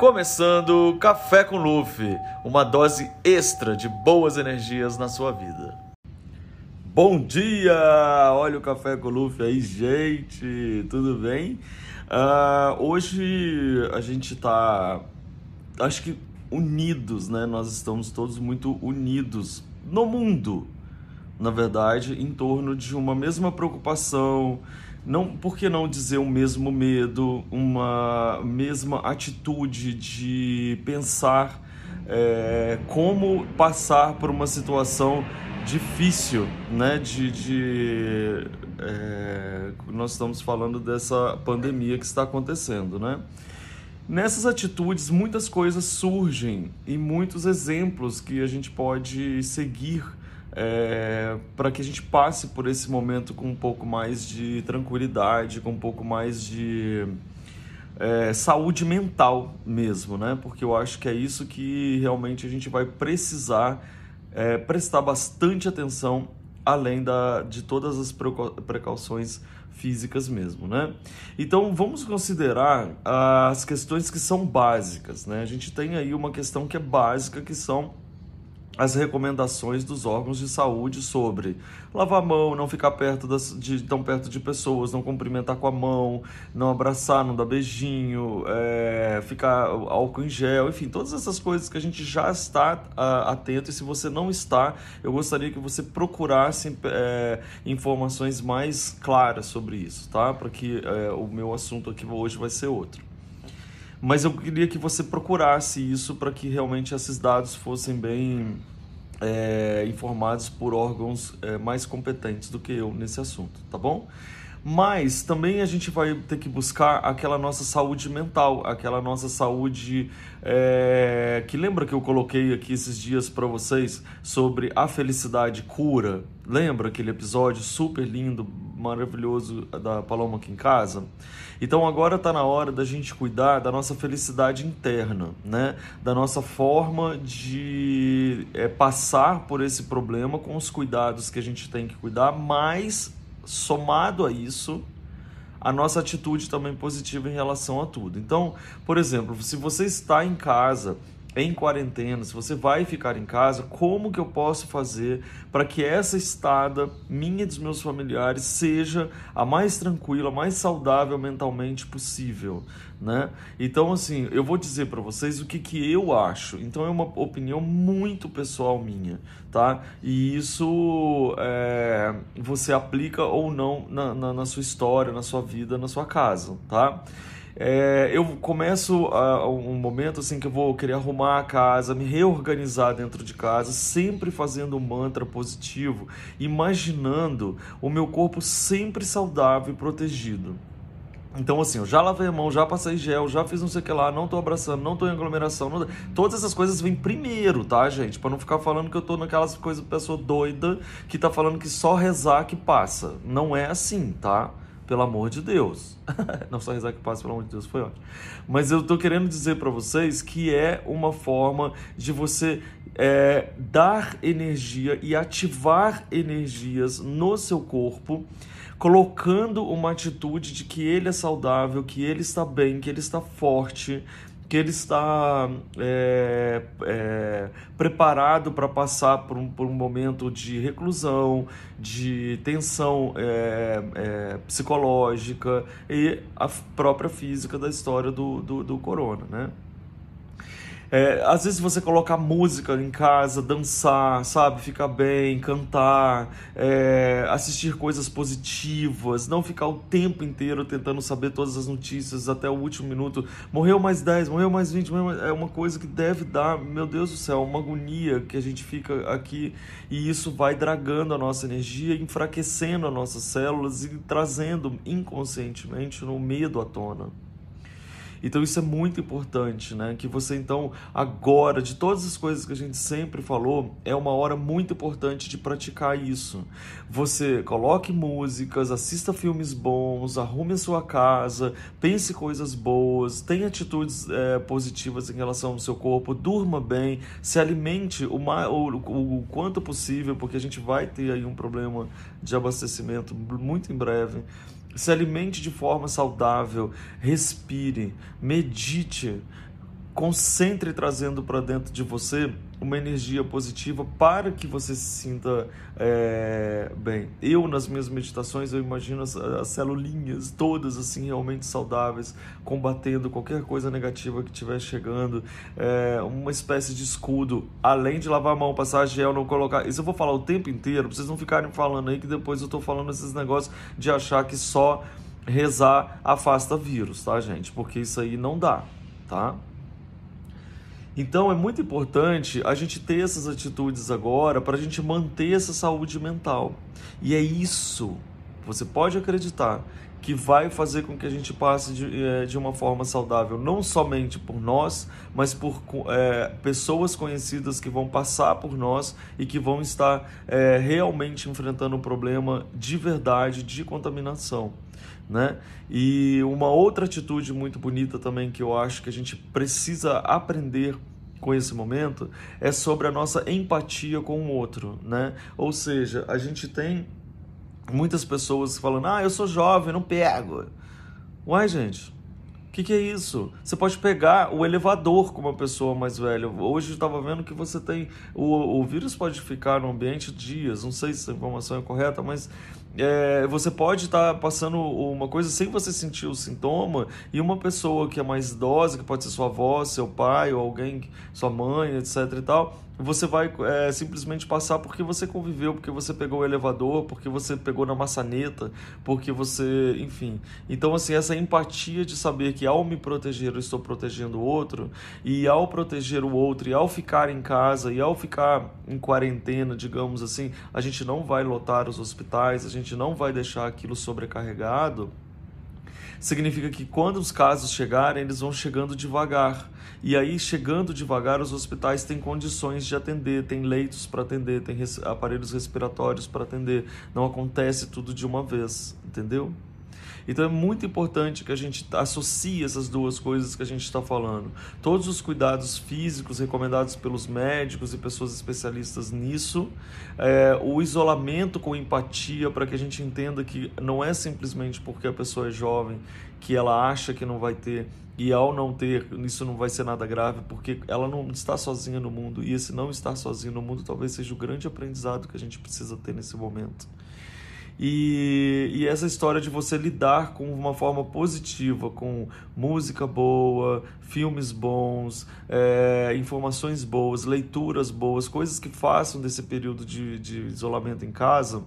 Começando Café com Luffy, uma dose extra de boas energias na sua vida. Bom dia! Olha o Café com Luffy aí, gente! Tudo bem? Uh, hoje a gente tá, acho que unidos, né? Nós estamos todos muito unidos no mundo, na verdade, em torno de uma mesma preocupação, não, por que não dizer o mesmo medo, uma mesma atitude de pensar é, como passar por uma situação difícil, né? De, de é, nós estamos falando dessa pandemia que está acontecendo, né? Nessas atitudes, muitas coisas surgem e muitos exemplos que a gente pode seguir é, para que a gente passe por esse momento com um pouco mais de tranquilidade, com um pouco mais de é, saúde mental mesmo, né? Porque eu acho que é isso que realmente a gente vai precisar é, prestar bastante atenção, além da, de todas as precauções físicas mesmo, né? Então vamos considerar as questões que são básicas, né? A gente tem aí uma questão que é básica, que são as recomendações dos órgãos de saúde sobre lavar a mão, não ficar perto das, de, tão perto de pessoas, não cumprimentar com a mão, não abraçar, não dar beijinho, é, ficar álcool em gel, enfim, todas essas coisas que a gente já está uh, atento e se você não está, eu gostaria que você procurasse é, informações mais claras sobre isso, tá? Para que é, o meu assunto aqui hoje vai ser outro mas eu queria que você procurasse isso para que realmente esses dados fossem bem é, informados por órgãos é, mais competentes do que eu nesse assunto, tá bom? Mas também a gente vai ter que buscar aquela nossa saúde mental, aquela nossa saúde é, que lembra que eu coloquei aqui esses dias para vocês sobre a felicidade cura. Lembra aquele episódio super lindo, maravilhoso da Paloma aqui em casa? Então agora está na hora da gente cuidar da nossa felicidade interna, né? Da nossa forma de é, passar por esse problema com os cuidados que a gente tem que cuidar, mas somado a isso, a nossa atitude também positiva em relação a tudo. Então, por exemplo, se você está em casa em quarentena, se você vai ficar em casa, como que eu posso fazer para que essa estada minha e dos meus familiares seja a mais tranquila, a mais saudável mentalmente possível, né? Então, assim, eu vou dizer para vocês o que, que eu acho. Então, é uma opinião muito pessoal minha, tá? E isso é, você aplica ou não na, na, na sua história, na sua vida, na sua casa, tá? É, eu começo a, um momento assim que eu vou querer arrumar a casa, me reorganizar dentro de casa, sempre fazendo um mantra positivo, imaginando o meu corpo sempre saudável e protegido. Então, assim, eu já lavei a mão, já passei gel, já fiz não sei o que lá, não tô abraçando, não tô em aglomeração. Não... Todas essas coisas vêm primeiro, tá, gente? Para não ficar falando que eu tô naquelas coisas, pessoa doida que tá falando que só rezar que passa. Não é assim, tá? Pelo amor de Deus. Não só rezar que passa, pelo amor de Deus, foi ótimo. Mas eu estou querendo dizer para vocês que é uma forma de você é, dar energia e ativar energias no seu corpo, colocando uma atitude de que ele é saudável, que ele está bem, que ele está forte, que ele está é, é, preparado para passar por um, por um, momento de reclusão, de tensão é, é, psicológica e a própria física da história do, do, do corona, né? É, às vezes você colocar música em casa, dançar, sabe? Ficar bem, cantar, é, assistir coisas positivas, não ficar o tempo inteiro tentando saber todas as notícias até o último minuto. Morreu mais 10, morreu mais 20, morreu mais... é uma coisa que deve dar, meu Deus do céu, uma agonia que a gente fica aqui e isso vai dragando a nossa energia, enfraquecendo as nossas células e trazendo inconscientemente no medo à tona. Então isso é muito importante, né? Que você então agora, de todas as coisas que a gente sempre falou, é uma hora muito importante de praticar isso. Você coloque músicas, assista filmes bons, arrume a sua casa, pense coisas boas, tenha atitudes é, positivas em relação ao seu corpo, durma bem, se alimente o, mais, o, o, o quanto possível, porque a gente vai ter aí um problema de abastecimento muito em breve se alimente de forma saudável, respire, medite, concentre trazendo para dentro de você uma energia positiva para que você se sinta é, bem. Eu, nas minhas meditações, eu imagino as, as celulinhas todas assim realmente saudáveis, combatendo qualquer coisa negativa que estiver chegando, é, uma espécie de escudo, além de lavar a mão, passar gel, não colocar. Isso eu vou falar o tempo inteiro, pra vocês não ficarem falando aí que depois eu estou falando esses negócios de achar que só rezar afasta vírus, tá, gente? Porque isso aí não dá, tá? Então é muito importante a gente ter essas atitudes agora para a gente manter essa saúde mental. E é isso, você pode acreditar, que vai fazer com que a gente passe de, é, de uma forma saudável, não somente por nós, mas por é, pessoas conhecidas que vão passar por nós e que vão estar é, realmente enfrentando um problema de verdade de contaminação. Né? E uma outra atitude muito bonita também que eu acho que a gente precisa aprender com esse momento é sobre a nossa empatia com o outro, né? Ou seja, a gente tem muitas pessoas falando: "Ah, eu sou jovem, não pego". Uai, gente, o que, que, é isso? Você pode pegar o elevador com uma pessoa mais velha. Hoje eu estava vendo que você tem. O, o vírus pode ficar no ambiente dias, não sei se essa informação é correta, mas é, você pode estar tá passando uma coisa sem você sentir o sintoma, e uma pessoa que é mais idosa, que pode ser sua avó, seu pai, ou alguém, sua mãe, etc e tal, você vai é, simplesmente passar porque você conviveu, porque você pegou o elevador, porque você pegou na maçaneta, porque você, enfim. Então, assim, essa empatia de saber que ao me proteger eu estou protegendo o outro, e ao proteger o outro, e ao ficar em casa, e ao ficar em quarentena, digamos assim, a gente não vai lotar os hospitais, a gente não vai deixar aquilo sobrecarregado significa que quando os casos chegarem, eles vão chegando devagar. E aí, chegando devagar, os hospitais têm condições de atender, tem leitos para atender, res aparelhos respiratórios para atender. Não acontece tudo de uma vez, entendeu? Então é muito importante que a gente associe essas duas coisas que a gente está falando. Todos os cuidados físicos recomendados pelos médicos e pessoas especialistas nisso, é, o isolamento com empatia para que a gente entenda que não é simplesmente porque a pessoa é jovem que ela acha que não vai ter e ao não ter, isso não vai ser nada grave, porque ela não está sozinha no mundo e esse não estar sozinho no mundo talvez seja o grande aprendizado que a gente precisa ter nesse momento. E, e, essa história de você lidar com uma forma positiva, com música boa, filmes bons, é, informações boas, leituras boas, coisas que façam desse período de, de isolamento em casa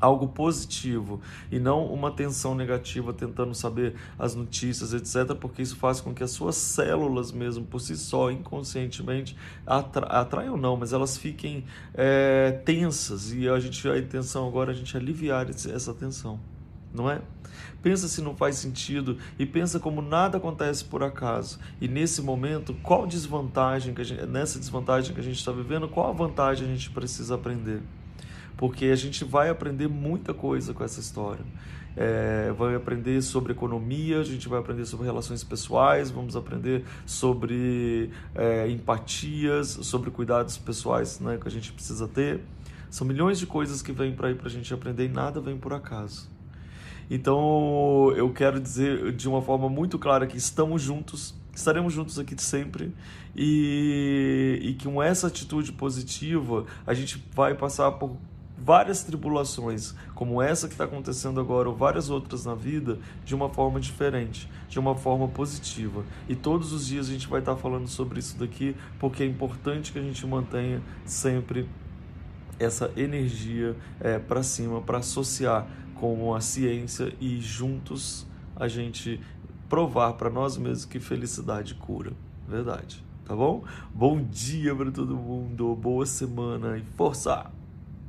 algo positivo e não uma tensão negativa tentando saber as notícias, etc., porque isso faz com que as suas células mesmo, por si só, inconscientemente, atra atraiam não, mas elas fiquem é, tensas e a gente a intenção agora é a gente aliviar essa tensão, não é? Pensa se não faz sentido e pensa como nada acontece por acaso. E nesse momento, qual desvantagem que a gente, nessa desvantagem que a gente está vivendo, qual a vantagem a gente precisa aprender? Porque a gente vai aprender muita coisa com essa história. É, vai aprender sobre economia, a gente vai aprender sobre relações pessoais, vamos aprender sobre é, empatias, sobre cuidados pessoais né, que a gente precisa ter. São milhões de coisas que vêm para aí para a gente aprender e nada vem por acaso. Então eu quero dizer de uma forma muito clara que estamos juntos, estaremos juntos aqui sempre e, e que com essa atitude positiva a gente vai passar por várias tribulações, como essa que está acontecendo agora, ou várias outras na vida, de uma forma diferente, de uma forma positiva. E todos os dias a gente vai estar tá falando sobre isso daqui, porque é importante que a gente mantenha sempre essa energia é, para cima, para associar com a ciência e juntos a gente provar para nós mesmos que felicidade cura. Verdade. Tá bom? Bom dia para todo mundo, boa semana e força!